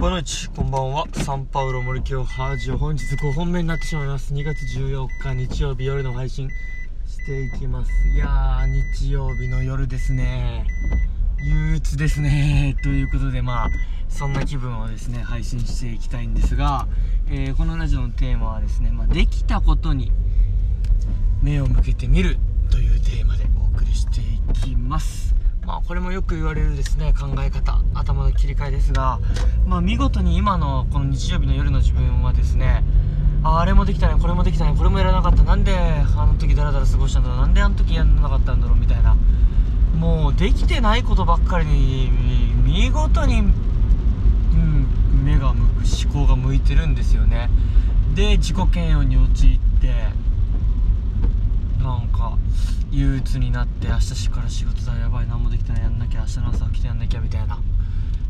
ボナチこんばんは。サンパウロ森京ハージオ本日5本目になってしまいます。2月14日日曜日夜の配信。していきます。いやー日曜日の夜ですね。憂鬱ですね。ということでまあそんな気分をですね配信していきたいんですが、えー、このラジオのテーマはですね、まあ、できたことに目を向けてみるというテーマでお送りしていきます。まあこれもよく言われるですね考え方頭の切り替えですがまあ見事に今のこの日曜日の夜の自分はですねああれもできたねこれもできたねこれもやらなかったなんであの時ダラダラ過ごしたんだろうなんであの時やらなかったんだろうみたいなもうできてないことばっかりに見事に、うん、目が向く思考が向いてるんですよね。で自己嫌悪に陥ってなんか憂鬱になって明日から仕事だやばいな明日の朝起きてやんなきゃみたいな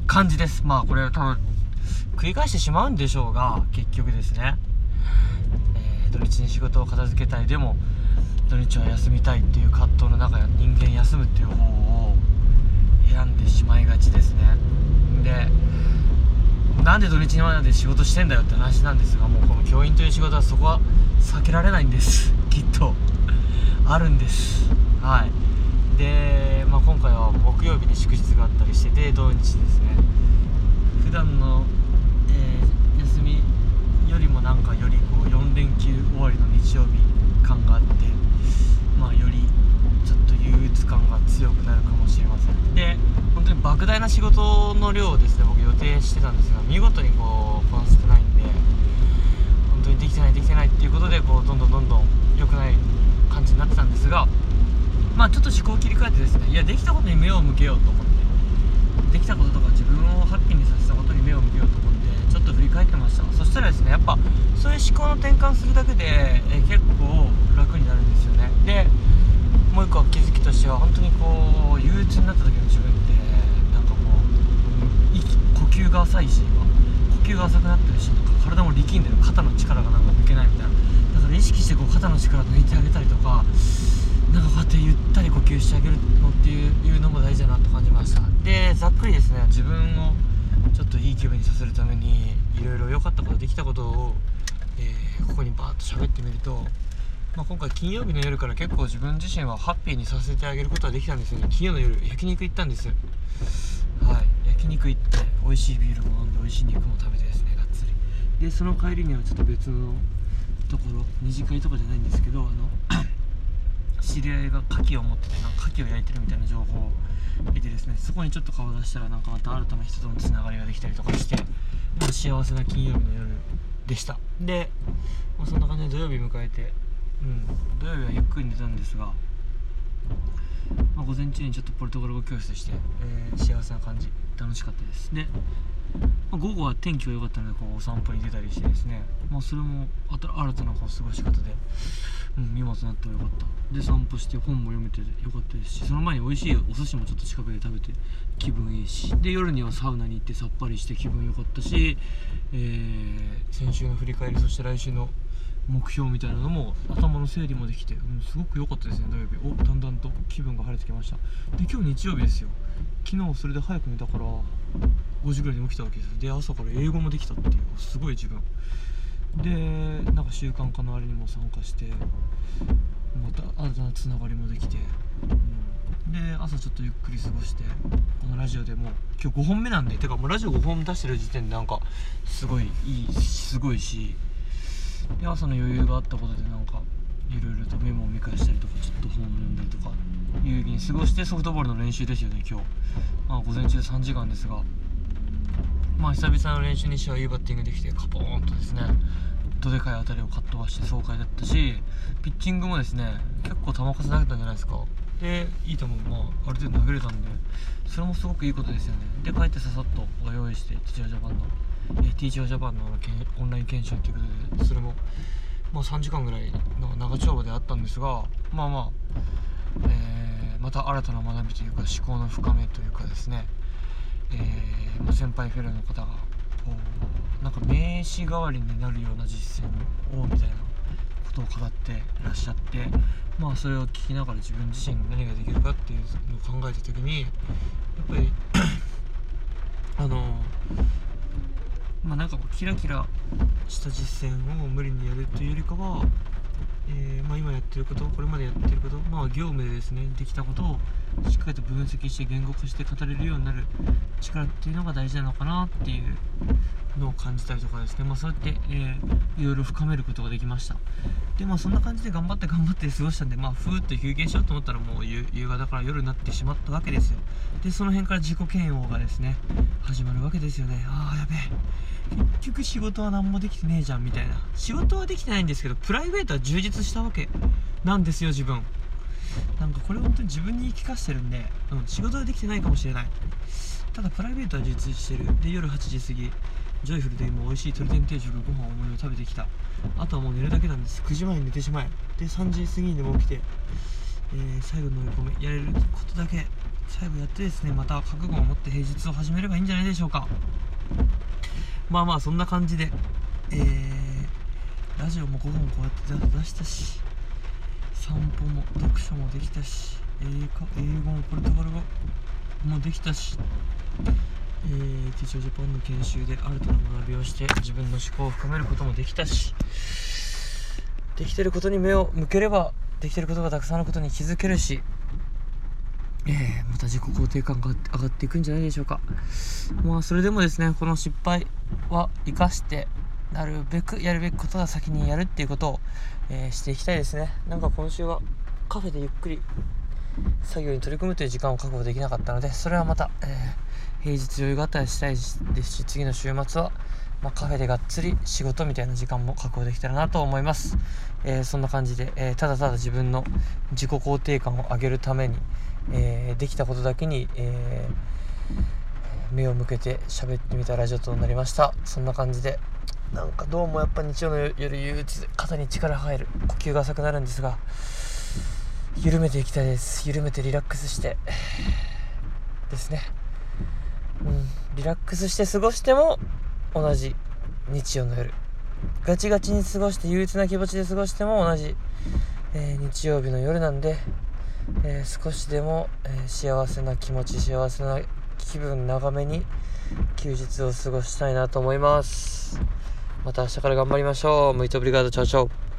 感じです。まあこれは多分繰り返してしまうんでしょうが結局ですね、えー、土日に仕事を片付けたいでも土日は休みたいっていう葛藤の中や人間休むっていう方を選んでしまいがちですね。でなんで土日にまで仕事してんだよって話なんですがもうこの教員という仕事はそこは避けられないんです。きっと。あるんです。はい、木曜日に祝日があったりしてで土日ですね。普段の、えー、休みよりもなんかよりこう4連休終わりの日曜日感があってまあよりちょっと憂鬱感が強くなるかもしれません。で本当に莫大な仕事の量をですね僕予定してたんですが見事にこうこなせてないんで本当にできてないできてないっていうことでこうどんどんどんどん良くない感じになってたんですがまあちょっと思考を切り替えてですねいやできたことに目を向けようと思って。できたこととか自分をハッピーにさせたことに目を向けようと思ってちょっと振り返ってました。そしたらですねやっぱそういう思考の転換するだけでえ結構楽になるんですよね。でもう一個気づきとしては本当にこう憂鬱になった時の自分ってなんかもう息呼吸が浅いし呼吸が浅くなってるしなんか体も力んでる。肩の力がなんか抜けないみたいな。だから意識してこう肩の力抜いてあげたりとかなんかこうやってゆったり呼吸してあげるのっていうのも大事だなと感じました。でざっくりですね自分をちょっといい気分にさせるためにいろいろ良かったことできたことを、えー、ここにバーッと喋ってみると、まあ、今回金曜日の夜から結構自分自身はハッピーにさせてあげることができたんですよね。金曜の夜焼肉行ったんです。はい。焼肉行って美味しいビールも飲んで美味しい肉も食べてですねがっつり。でその帰りにはちょっと別のところ二次会とかじゃないんですけどあの知り合いが牡蠣を持っててなんか牡蠣を焼いてるみたいな情報を得てですねそこにちょっと顔を出したらなんかまた新たな人とのつながりができたりとかして、まあ、幸せな金曜日の夜でした。で、まあ、そんな感じで土曜日迎えてうん土曜日はゆっくり寝たんですが、まあ、午前中にちょっとポルトガル語教室して、えー、幸せな感じ楽しかったです。でまあ、午後は天気が良かったのでこうお散歩に出たりしてですね、まあ、それも新たな過ごし方で、うん、見事なって良かった。で散歩して本も読めて良かったですしその前に美味しいお寿司もちょっと近くで食べて気分いいしで夜にはサウナに行ってさっぱりして気分良かったし、えー、先週の振り返りそして来週の目標みたいなのも頭の整理もできて、うん、すごく良かったですね土曜日。おだんだんと気分が晴れてきました。で今日日曜日ですよ。昨日それで早く寝たから5時ぐらいに起きたわけですで朝から英語もできたっていうすごい自分。でなんか習慣化のあれにも参加してまた新たなつながりもできて、うん、で朝ちょっとゆっくり過ごしてこのラジオでも今日5本目なんでてかもうラジオ5本出してる時点でなんかすごいいいすごいしで朝の余裕があったことでなんかいろいろとメモを見返したりとかちょっと本を読んだりとか有意義に過ごしてソフトボールの練習ですよね今日。まあ午前中3時間ですがまあ久々の練習にしてはいいバッティングできてカポーンとですねどでかい当たりをカットばして爽快だったしピッチングもですね結構球数投げたんじゃないですか。でいい球もまあある程度投げれたんでそれもすごくいいことですよね。で帰ってささっとご用意してティーチャージャパンのえティーチャージャパンのオンライン研修ということでそれもまあ3時間ぐらいの長丁場であったんですがまあまあ、えー、また新たな学びというか思考の深めというかですね、えー、先輩フェローの方がこうなんか名刺代わりになるような実践をみたいなことを語っていらっしゃってまあそれを聞きながら自分自身何ができるかっていうのを考えた時にやっぱりあのまあなんかこうキラキラした実践を無理にやるというよりかは、えー、まあ、今やってることこれまでやってることまあ業務でですねできたことをしっかりと分析して言語化して語れるようになる力っていうのが大事なのかなっていうのを感じたりとかですね、まあ、そうやって、えー、いろいろ深めることができました。でまあそんな感じで頑張って頑張って過ごしたんでまあふーっと休憩しようと思ったらもう夕方から夜になってしまったわけですよ。でその辺から自己嫌悪がですね始まるわけですよね。ああやべえ。結局仕事は何もできてねえじゃんみたいな。仕事はできてないんですけどプライベートは充実したわけなんですよ自分。なんかこれ本当に自分に言い聞かせてるんで、うん、仕事はできてないかもしれない。ただプライベートは充実してる。で夜8時過ぎジョイフルで今美味しい鶏天定食ご飯思いを食べてきた。あとはもう寝るだけなんです。9時前に寝てしまえ。で3時過ぎにでも起きて、えー、最後の追い込みやれることだけ。最後やってですねまた覚悟を持って平日を始めればいいんじゃないでしょうか。まあまあそんな感じでえー、ラジオも5本こうやって出したし散歩も読書もできたし英語英語もポルトガル語もできたしえー、ティチョジャパンの研修で新たな学びをして自分の思考を深めることもできたしできてることに目を向ければできてることがたくさんあることに気づけるし、えー、また自己肯定感が上がっていくんじゃないでしょうか。まあそれでもですねこの失敗は生かしてなるべくやるべきことは先にやるっていうことを、えー、していきたいですね。なんか今週はカフェでゆっくり作業に取り組むという時間を確保できなかったのでそれはまた、えー平日余裕があったりしたいですし次の週末は、まあ、カフェでがっつり仕事みたいな時間も確保できたらなと思います、えー、そんな感じで、えー、ただただ自分の自己肯定感を上げるために、えー、できたことだけに、え目を向けて喋ってみたラジオとなりました。そんな感じでなんかどうもやっぱ日曜の夜憂鬱で肩に力入る呼吸が浅くなるんですが緩めていきたいです。緩めてリラックスしてですね。うん、リラックスして過ごしても同じ日曜の夜。ガチガチに過ごして憂鬱な気持ちで過ごしても同じ、えー、日曜日の夜なんで、えー、少しでも、えー、幸せな気持ち幸せな気分長めに休日を過ごしたいなと思います。また明日から頑張りましょう。ムイトブリガードチャオチャオ。